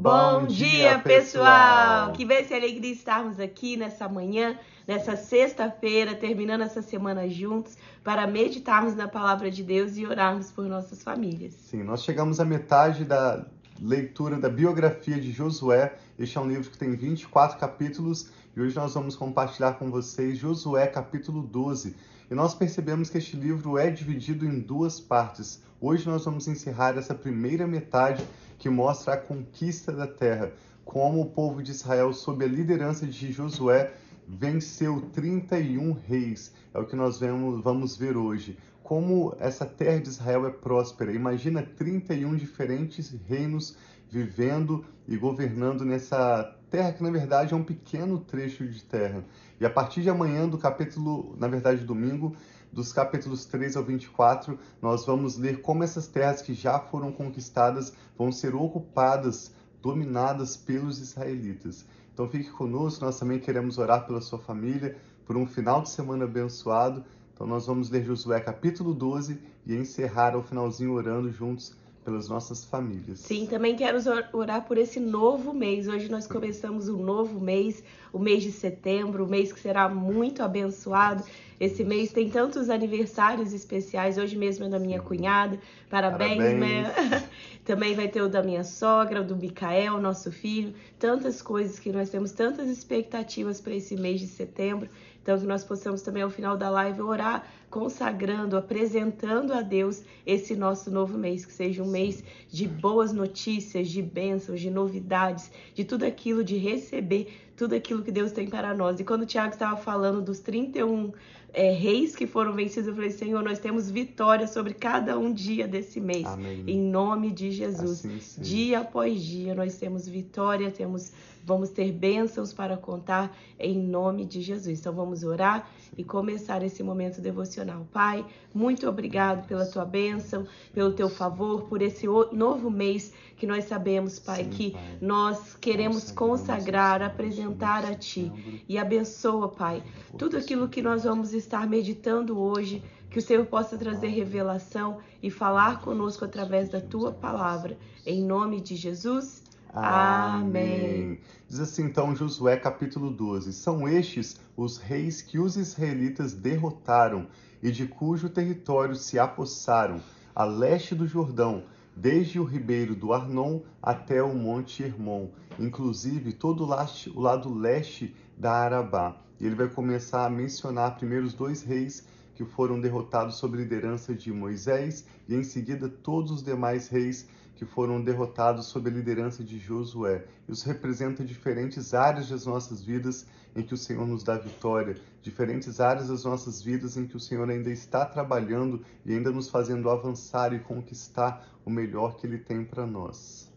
Bom dia, pessoal! Que bênção e alegria estarmos aqui nessa manhã, nessa sexta-feira, terminando essa semana juntos, para meditarmos na palavra de Deus e orarmos por nossas famílias. Sim, nós chegamos à metade da leitura da biografia de Josué. Este é um livro que tem 24 capítulos e hoje nós vamos compartilhar com vocês Josué capítulo 12. E nós percebemos que este livro é dividido em duas partes. Hoje nós vamos encerrar essa primeira metade que mostra a conquista da terra, como o povo de Israel, sob a liderança de Josué, venceu 31 reis. É o que nós vemos, vamos ver hoje. Como essa terra de Israel é próspera. Imagina 31 diferentes reinos vivendo e governando nessa terra que na verdade é um pequeno trecho de terra. E a partir de amanhã do capítulo, na verdade domingo, dos capítulos 3 ao 24, nós vamos ler como essas terras que já foram conquistadas vão ser ocupadas, dominadas pelos israelitas. Então fique conosco, nós também queremos orar pela sua família, por um final de semana abençoado. Então nós vamos ler Josué capítulo 12 e encerrar ao finalzinho orando juntos pelas nossas famílias. Sim, também quero orar por esse novo mês. Hoje nós começamos um novo mês, o mês de setembro, o mês que será muito abençoado. Esse mês tem tantos aniversários especiais. Hoje mesmo é da minha cunhada. Parabéns, Parabéns. Né? Também vai ter o da minha sogra, o do Micael, nosso filho. Tantas coisas que nós temos, tantas expectativas para esse mês de setembro. Então, que nós possamos também, ao final da live, orar, consagrando, apresentando a Deus esse nosso novo mês. Que seja um mês de boas notícias, de bênçãos, de novidades, de tudo aquilo, de receber tudo aquilo que Deus tem para nós. E quando o Tiago estava falando dos 31 é, reis que foram vencidos, eu falei, Senhor, nós temos vitória sobre cada um dia desse mês. Amém. Em nome de Jesus. Assim, dia após dia nós temos vitória, temos, vamos ter bênçãos para contar em nome de Jesus. Então vamos orar e começar esse momento devocional. Pai, muito obrigado pela tua bênção, pelo teu favor, por esse novo mês que nós sabemos, Pai, sim, que pai. nós queremos consagrar, apresentar a Ti. E abençoa, Pai, tudo aquilo que nós vamos estar meditando hoje, que o Senhor possa trazer revelação e falar conosco através da tua palavra. Em nome de Jesus. Amém. Diz assim então Josué capítulo 12: São estes os reis que os israelitas derrotaram e de cujo território se apossaram, a leste do Jordão, desde o ribeiro do Arnon até o monte Hermon, inclusive todo o lado leste da Arabá. E ele vai começar a mencionar primeiro os dois reis que foram derrotados sob liderança de Moisés e em seguida todos os demais reis que foram derrotados sob a liderança de Josué. Isso representa diferentes áreas das nossas vidas em que o Senhor nos dá vitória, diferentes áreas das nossas vidas em que o Senhor ainda está trabalhando e ainda nos fazendo avançar e conquistar o melhor que Ele tem para nós.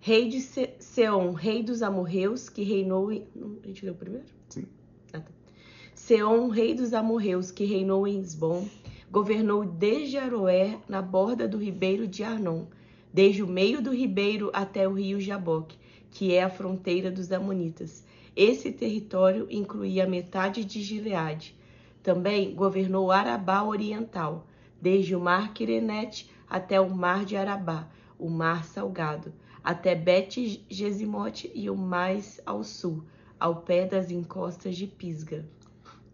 Rei de Seom, rei dos amorreus, que reinou em... A gente leu primeiro? Sim. Ah, tá. Seom, rei dos amorreus, que reinou em Esbom, governou desde Aroé, na borda do ribeiro de Arnon, desde o meio do ribeiro até o rio Jaboque, que é a fronteira dos amonitas. Esse território incluía metade de Gileade. Também governou Arabá Oriental, desde o mar Quirenete até o mar de Arabá, o mar salgado, até Bet-Gesimote e o mais ao sul, ao pé das encostas de Pisga.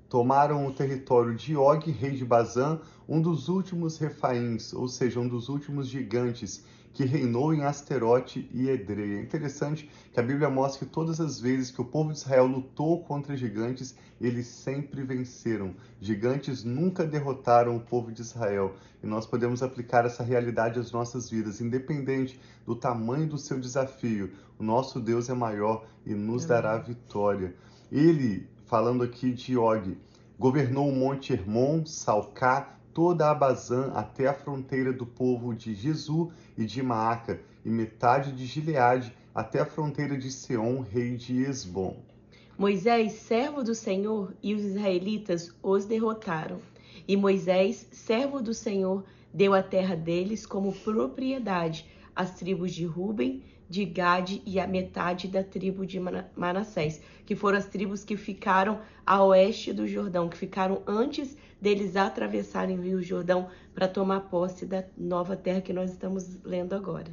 Tomaram o território de Og, rei de Bazã, um dos últimos refaíns, ou seja, um dos últimos gigantes, que reinou em Asterote e Edrei. É interessante que a Bíblia mostra que todas as vezes que o povo de Israel lutou contra gigantes, eles sempre venceram. Gigantes nunca derrotaram o povo de Israel. E nós podemos aplicar essa realidade às nossas vidas, independente do tamanho do seu desafio. O nosso Deus é maior e nos dará vitória. Ele, falando aqui de Og, governou o Monte Hermon, Salcá, toda a Bazã até a fronteira do povo de Jesu e de Maaca, e metade de Gileade até a fronteira de Seom, rei de Esbom. Moisés, servo do Senhor, e os israelitas os derrotaram. E Moisés, servo do Senhor, deu a terra deles como propriedade às tribos de Ruben, de Gade e a metade da tribo de Manassés, que foram as tribos que ficaram a oeste do Jordão, que ficaram antes deles atravessarem o Rio Jordão para tomar posse da nova terra que nós estamos lendo agora.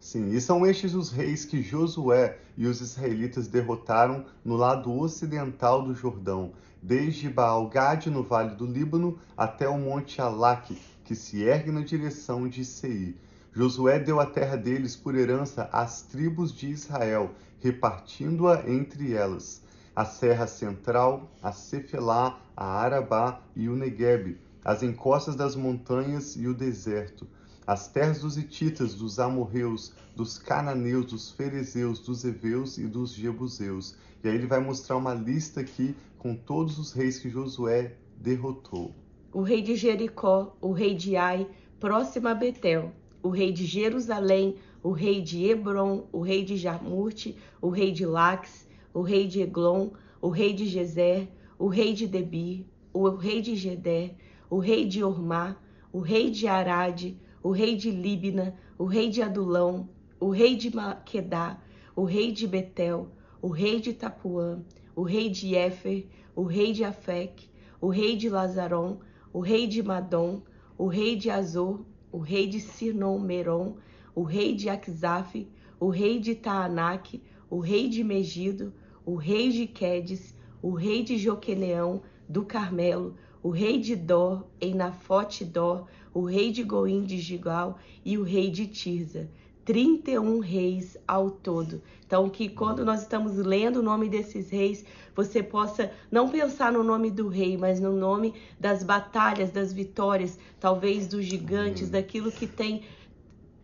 Sim, e são estes os reis que Josué e os israelitas derrotaram no lado ocidental do Jordão, desde Baal-Gade no vale do Líbano até o monte Alaque, que se ergue na direção de Seir. Josué deu a terra deles por herança às tribos de Israel, repartindo-a entre elas. A Serra Central, a Cefelá, a Arabá e o Negueb, as encostas das montanhas e o deserto, as terras dos Hititas, dos Amorreus, dos Cananeus, dos Ferezeus, dos Eveus e dos Jebuseus. E aí ele vai mostrar uma lista aqui com todos os reis que Josué derrotou. O rei de Jericó, o rei de Ai, próximo a Betel, o rei de Jerusalém, o rei de Hebron, o rei de Jarmute, o rei de Lax, o rei de Eglon, o rei de Gezer, o rei de Debir, o rei de Gedé, o rei de Ormá, o rei de Arade, o rei de Líbina, o rei de Adulão, o rei de Maquedá, o rei de Betel, o rei de Tapuã, o rei de Éfer, o rei de Afec, o rei de Lazaron, o rei de Madom, o rei de Azor, o rei de Sinom Meron, o rei de Aquizaf, o rei de Taanac, o rei de Megido, o rei de Quedes, o rei de Joqueneão, do Carmelo, o rei de Dor, em Nafote Dor, o rei de Goim de Gigal e o rei de Tirza. 31 reis ao todo. Então, que quando nós estamos lendo o nome desses reis, você possa não pensar no nome do rei, mas no nome das batalhas, das vitórias, talvez dos gigantes, daquilo que tem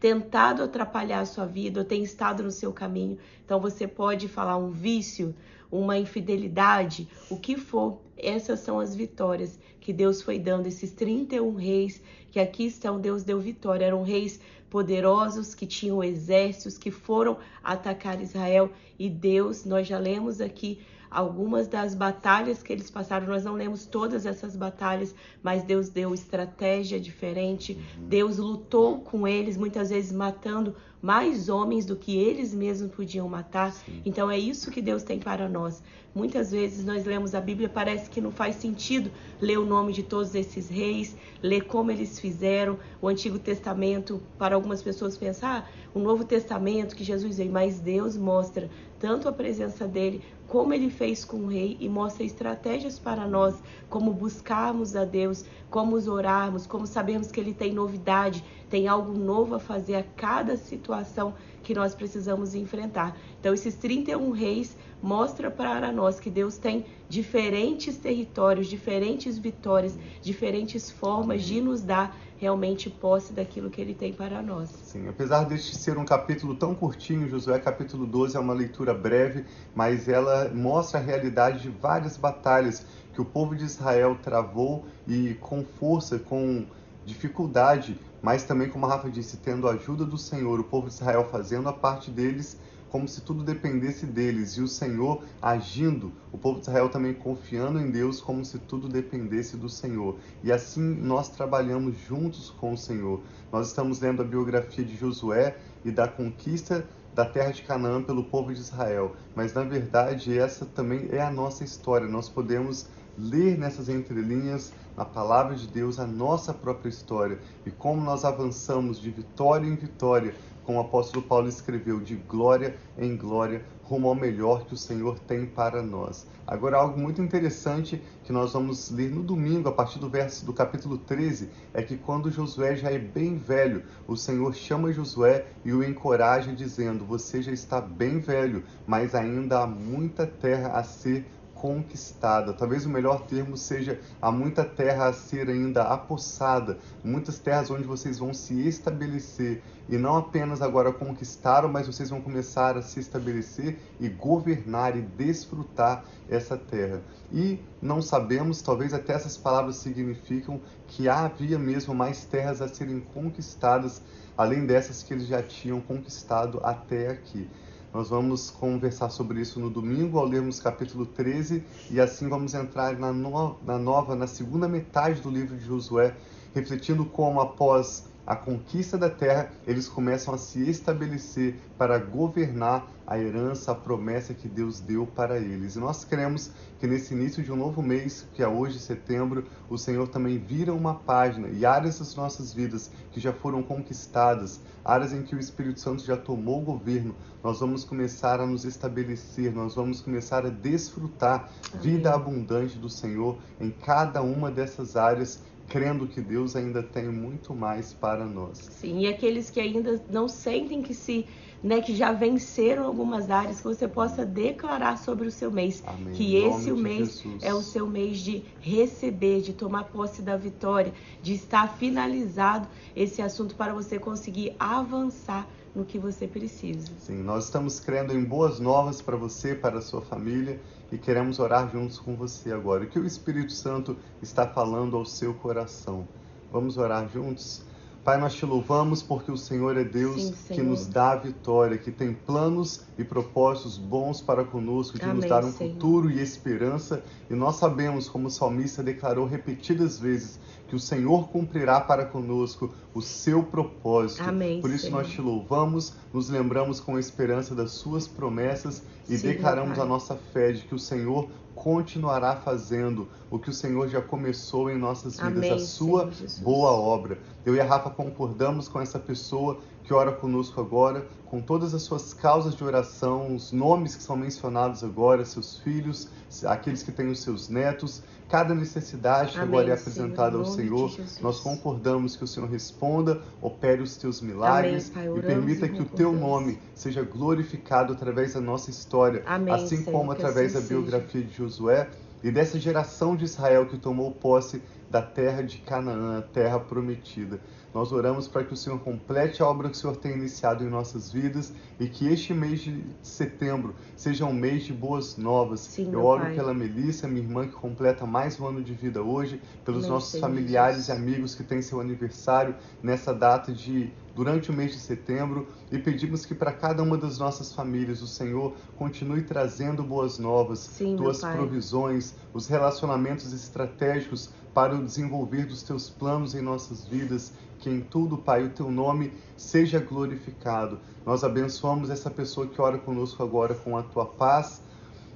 tentado atrapalhar a sua vida ou tem estado no seu caminho. Então, você pode falar um vício, uma infidelidade, o que for, essas são as vitórias que Deus foi dando, esses 31 reis que aqui estão, Deus deu vitória. Eram reis poderosos que tinham exércitos que foram atacar Israel e Deus, nós já lemos aqui algumas das batalhas que eles passaram. Nós não lemos todas essas batalhas, mas Deus deu estratégia diferente. Uhum. Deus lutou com eles, muitas vezes matando mais homens do que eles mesmos podiam matar. Sim. Então é isso que Deus tem para nós. Muitas vezes nós lemos a Bíblia, parece que não faz sentido ler o nome de todos esses reis, ler como eles fizeram o Antigo Testamento. Para algumas pessoas pensar, ah, o Novo Testamento que Jesus veio, mas Deus mostra tanto a presença dele como ele fez com o rei e mostra estratégias para nós, como buscarmos a Deus, como orarmos, como sabemos que ele tem novidade, tem algo novo a fazer a cada situação que nós precisamos enfrentar. Então, esses 31 reis mostra para nós que Deus tem diferentes territórios, diferentes vitórias, diferentes formas de nos dar realmente posse daquilo que ele tem para nós. Sim, apesar deste ser um capítulo tão curtinho, Josué capítulo 12 é uma leitura breve, mas ela mostra a realidade de várias batalhas que o povo de Israel travou e com força, com dificuldade, mas também, como a Rafa disse, tendo a ajuda do Senhor, o povo de Israel fazendo a parte deles como se tudo dependesse deles, e o Senhor agindo, o povo de Israel também confiando em Deus, como se tudo dependesse do Senhor. E assim nós trabalhamos juntos com o Senhor. Nós estamos lendo a biografia de Josué e da conquista da terra de Canaã pelo povo de Israel, mas na verdade essa também é a nossa história. Nós podemos ler nessas entrelinhas na palavra de Deus a nossa própria história e como nós avançamos de vitória em vitória como o apóstolo Paulo escreveu, de glória em glória, rumo ao melhor que o Senhor tem para nós. Agora, algo muito interessante que nós vamos ler no domingo, a partir do verso do capítulo 13, é que quando Josué já é bem velho, o Senhor chama Josué e o encoraja, dizendo: Você já está bem velho, mas ainda há muita terra a ser conquistada. Talvez o melhor termo seja há muita terra a ser ainda apossada, muitas terras onde vocês vão se estabelecer e não apenas agora conquistaram, mas vocês vão começar a se estabelecer e governar e desfrutar essa terra. E não sabemos, talvez até essas palavras significam que havia mesmo mais terras a serem conquistadas, além dessas que eles já tinham conquistado até aqui. Nós vamos conversar sobre isso no domingo, ao lermos capítulo 13, e assim vamos entrar na, no, na nova, na segunda metade do livro de Josué, refletindo como após a conquista da terra, eles começam a se estabelecer para governar a herança, a promessa que Deus deu para eles. E nós cremos que nesse início de um novo mês, que é hoje, setembro, o Senhor também vira uma página e áreas das nossas vidas que já foram conquistadas, áreas em que o Espírito Santo já tomou o governo, nós vamos começar a nos estabelecer, nós vamos começar a desfrutar Amém. vida abundante do Senhor em cada uma dessas áreas crendo que Deus ainda tem muito mais para nós. Sim, e aqueles que ainda não sentem que se, né, que já venceram algumas áreas, que você possa declarar sobre o seu mês, Amém. que esse o mês Jesus. é o seu mês de receber, de tomar posse da vitória, de estar finalizado esse assunto para você conseguir avançar no que você precisa. Sim, nós estamos crendo em boas novas para você, para a sua família e queremos orar juntos com você agora. O que o Espírito Santo está falando ao seu coração? Vamos orar juntos? Pai, nós te louvamos porque o Senhor é Deus Sim, Senhor. que nos dá a vitória, que tem planos e propósitos bons para conosco, de Amém, nos dar um Senhor. futuro e esperança. E nós sabemos, como o salmista declarou repetidas vezes, que o Senhor cumprirá para conosco o seu propósito. Amém, Por isso Senhor. nós te louvamos, nos lembramos com esperança das suas promessas e Sim, declaramos a nossa fé de que o Senhor continuará fazendo o que o Senhor já começou em nossas vidas, Amém, a sua boa obra. Eu e a Rafa concordamos com essa pessoa que ora conosco agora, com todas as suas causas de oração, os nomes que são mencionados agora, seus filhos, aqueles que têm os seus netos, cada necessidade que agora é apresentada ao Senhor. Nós concordamos que o Senhor responda, opere os teus milagres Amém, e permita que o teu nome seja glorificado através da nossa história, assim Senhor, como através assim da biografia seja. de Josué e dessa geração de Israel que tomou posse da terra de Canaã, a terra prometida. Nós oramos para que o Senhor complete a obra que o Senhor tem iniciado em nossas vidas e que este mês de setembro seja um mês de boas novas. Sim, Eu oro pai. pela Melissa, minha irmã, que completa mais um ano de vida hoje, pelos Amém, nossos familiares e amigos que têm seu aniversário nessa data de durante o mês de setembro e pedimos que para cada uma das nossas famílias o Senhor continue trazendo boas novas, Sim, tuas provisões, os relacionamentos estratégicos para o desenvolver dos teus planos em nossas vidas, que em tudo, Pai, o teu nome seja glorificado. Nós abençoamos essa pessoa que ora conosco agora com a tua paz.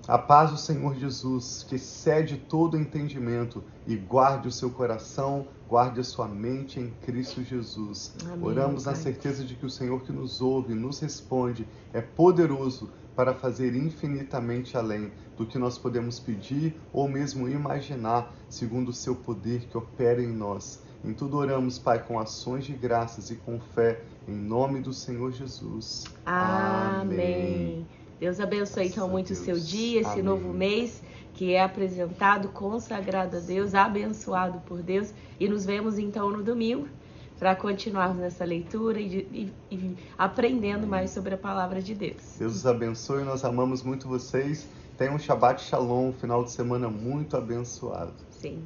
A paz do Senhor Jesus, que excede todo entendimento, e guarde o seu coração, guarde a sua mente em Cristo Jesus. Amém, Oramos na certeza de que o Senhor que nos ouve, nos responde, é poderoso para fazer infinitamente além do que nós podemos pedir ou mesmo imaginar, segundo o seu poder que opera em nós. Em tudo oramos, Pai, com ações de graças e com fé, em nome do Senhor Jesus. Amém. Amém. Deus abençoe então muito o seu dia, esse Amém. novo mês que é apresentado, consagrado a Deus, abençoado por Deus. E nos vemos então no domingo para continuarmos nessa leitura e, e, e, aprendendo mais sobre a palavra de Deus. Deus os abençoe, nós amamos muito vocês. Tenham um Shabbat Shalom, um final de semana muito abençoado. Sim.